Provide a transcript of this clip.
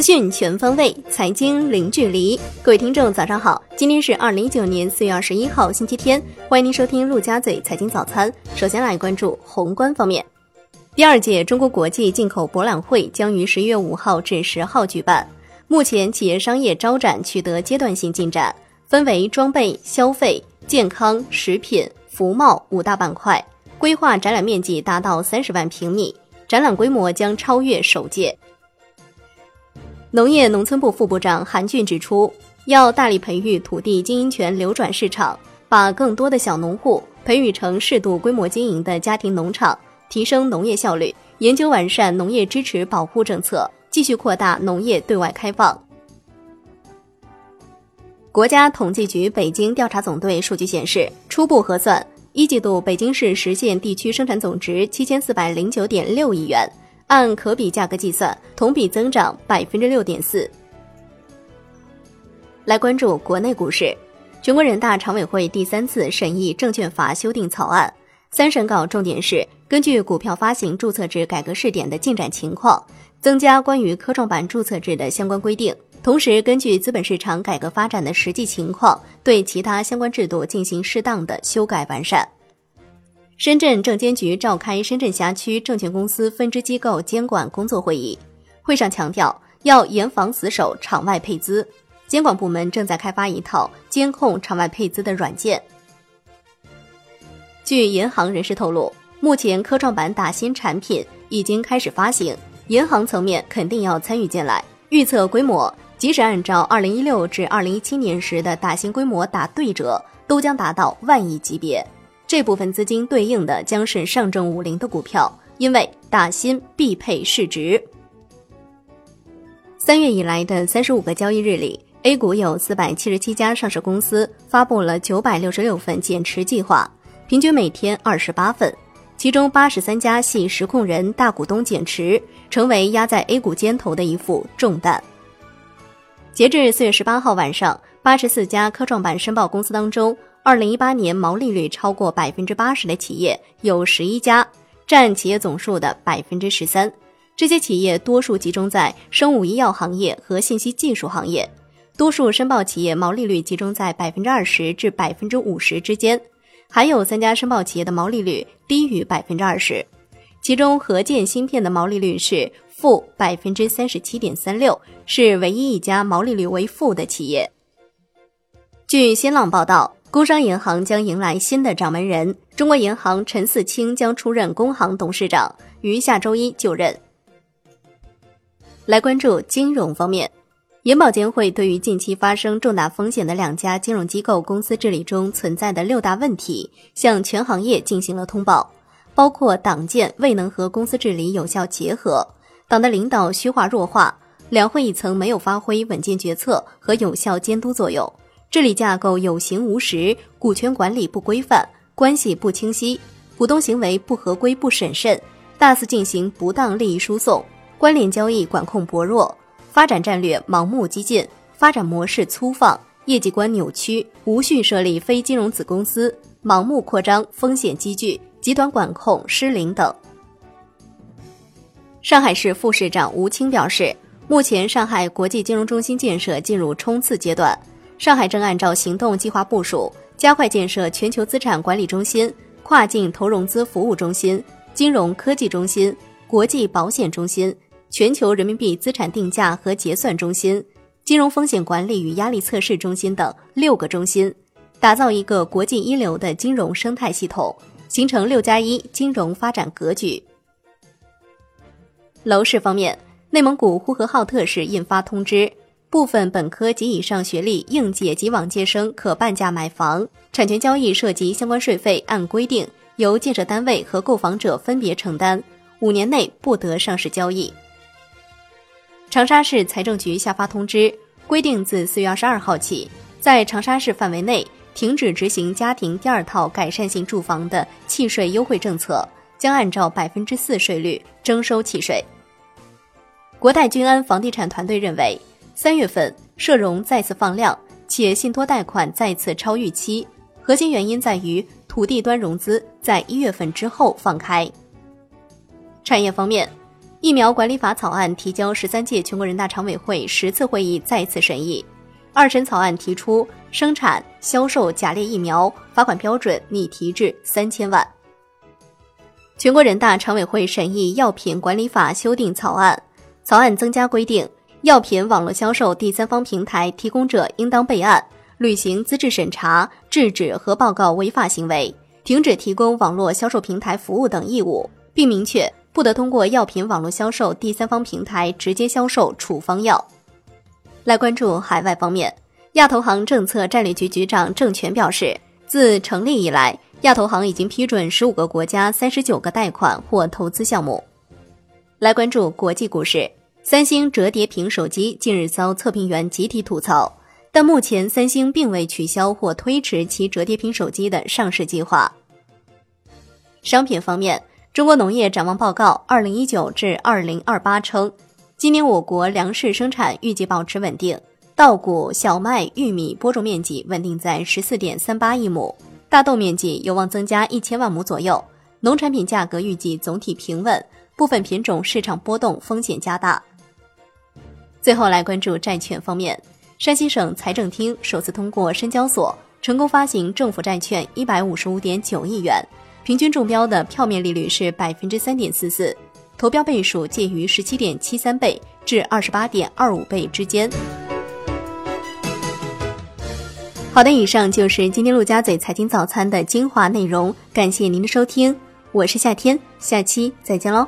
资讯全方位，财经零距离。各位听众，早上好！今天是二零一九年四月二十一号，星期天。欢迎您收听陆家嘴财经早餐。首先来关注宏观方面，第二届中国国际进口博览会将于十一月五号至十号举办。目前，企业商业招展取得阶段性进展，分为装备、消费、健康、食品、服贸五大板块，规划展览面积达到三十万平米，展览规模将超越首届。农业农村部副部长韩俊指出，要大力培育土地经营权流转市场，把更多的小农户培育成适度规模经营的家庭农场，提升农业效率。研究完善农业支持保护政策，继续扩大农业对外开放。国家统计局北京调查总队数据显示，初步核算，一季度北京市实现地区生产总值七千四百零九点六亿元。按可比价格计算，同比增长百分之六点四。来关注国内股市，全国人大常委会第三次审议证券法修订草案，三审稿重点是根据股票发行注册制改革试点的进展情况，增加关于科创板注册制的相关规定，同时根据资本市场改革发展的实际情况，对其他相关制度进行适当的修改完善。深圳证监局召开深圳辖区证券公司分支机构监管工作会议，会上强调要严防死守场外配资，监管部门正在开发一套监控场外配资的软件。据银行人士透露，目前科创板打新产品已经开始发行，银行层面肯定要参与进来。预测规模，即使按照二零一六至二零一七年时的打新规模打对折，都将达到万亿级别。这部分资金对应的将是上证五零的股票，因为打新必配市值。三月以来的三十五个交易日里，A 股有四百七十七家上市公司发布了九百六十六份减持计划，平均每天二十八份，其中八十三家系实控人大股东减持，成为压在 A 股肩头的一副重担。截至四月十八号晚上，八十四家科创板申报公司当中。二零一八年毛利率超过百分之八十的企业有十一家，占企业总数的百分之十三。这些企业多数集中在生物医药行业和信息技术行业，多数申报企业毛利率集中在百分之二十至百分之五十之间，还有三家申报企业的毛利率低于百分之二十。其中，合建芯片的毛利率是负百分之三十七点三六，是唯一一家毛利率为负的企业。据新浪报道。工商银行将迎来新的掌门人，中国银行陈四清将出任工行董事长，于下周一就任。来关注金融方面，银保监会对于近期发生重大风险的两家金融机构公司治理中存在的六大问题，向全行业进行了通报，包括党建未能和公司治理有效结合，党的领导虚化弱化，两会议层没有发挥稳健决策和有效监督作用。治理架构有形无实，股权管理不规范，关系不清晰，股东行为不合规不审慎，大肆进行不当利益输送，关联交易管控薄弱，发展战略盲目激进，发展模式粗放，业绩观扭曲，无序设立非金融子公司，盲目扩张，风险积聚，极端管控失灵等。上海市副市长吴清表示，目前上海国际金融中心建设进入冲刺阶段。上海正按照行动计划部署，加快建设全球资产管理中心、跨境投融资服务中心、金融科技中心、国际保险中心、全球人民币资产定价和结算中心、金融风险管理与压力测试中心等六个中心，打造一个国际一流的金融生态系统，形成“六加一”金融发展格局。楼市方面，内蒙古呼和浩特市印发通知。部分本科及以上学历应届及往届生可半价买房，产权交易涉及相关税费按规定由建设单位和购房者分别承担，五年内不得上市交易。长沙市财政局下发通知，规定自四月二十二号起，在长沙市范围内停止执行家庭第二套改善性住房的契税优惠政策，将按照百分之四税率征收契税。国泰君安房地产团队认为。三月份社融再次放量，且信托贷款再次超预期，核心原因在于土地端融资在一月份之后放开。产业方面，疫苗管理法草案提交十三届全国人大常委会十次会议再次审议，二审草案提出生产、销售假劣疫苗罚款标准拟提至三千万。全国人大常委会审议药品管理法修订草案，草案增加规定，药品网络销售第三方平台提供者应当备案、履行资质审查、制止和报告违法行为，停止提供网络销售平台服务等义务，并明确。不得通过药品网络销售第三方平台直接销售处方药。来关注海外方面，亚投行政策战略局局长郑权表示，自成立以来，亚投行已经批准十五个国家三十九个贷款或投资项目。来关注国际股市，三星折叠屏手机近日遭测评员集体吐槽，但目前三星并未取消或推迟其折叠屏手机的上市计划。商品方面。中国农业展望报告（二零一九至二零二八）称，今年我国粮食生产预计保持稳定，稻谷、小麦、玉米播种面积稳定在十四点三八亿亩，大豆面积有望增加一千万亩左右。农产品价格预计总体平稳，部分品种市场波动风险加大。最后来关注债券方面，山西省财政厅首次通过深交所成功发行政府债券一百五十五点九亿元。平均中标的票面利率是百分之三点四四，投标倍数介于十七点七三倍至二十八点二五倍之间。好的，以上就是今天陆家嘴财经早餐的精华内容，感谢您的收听，我是夏天，下期再见喽。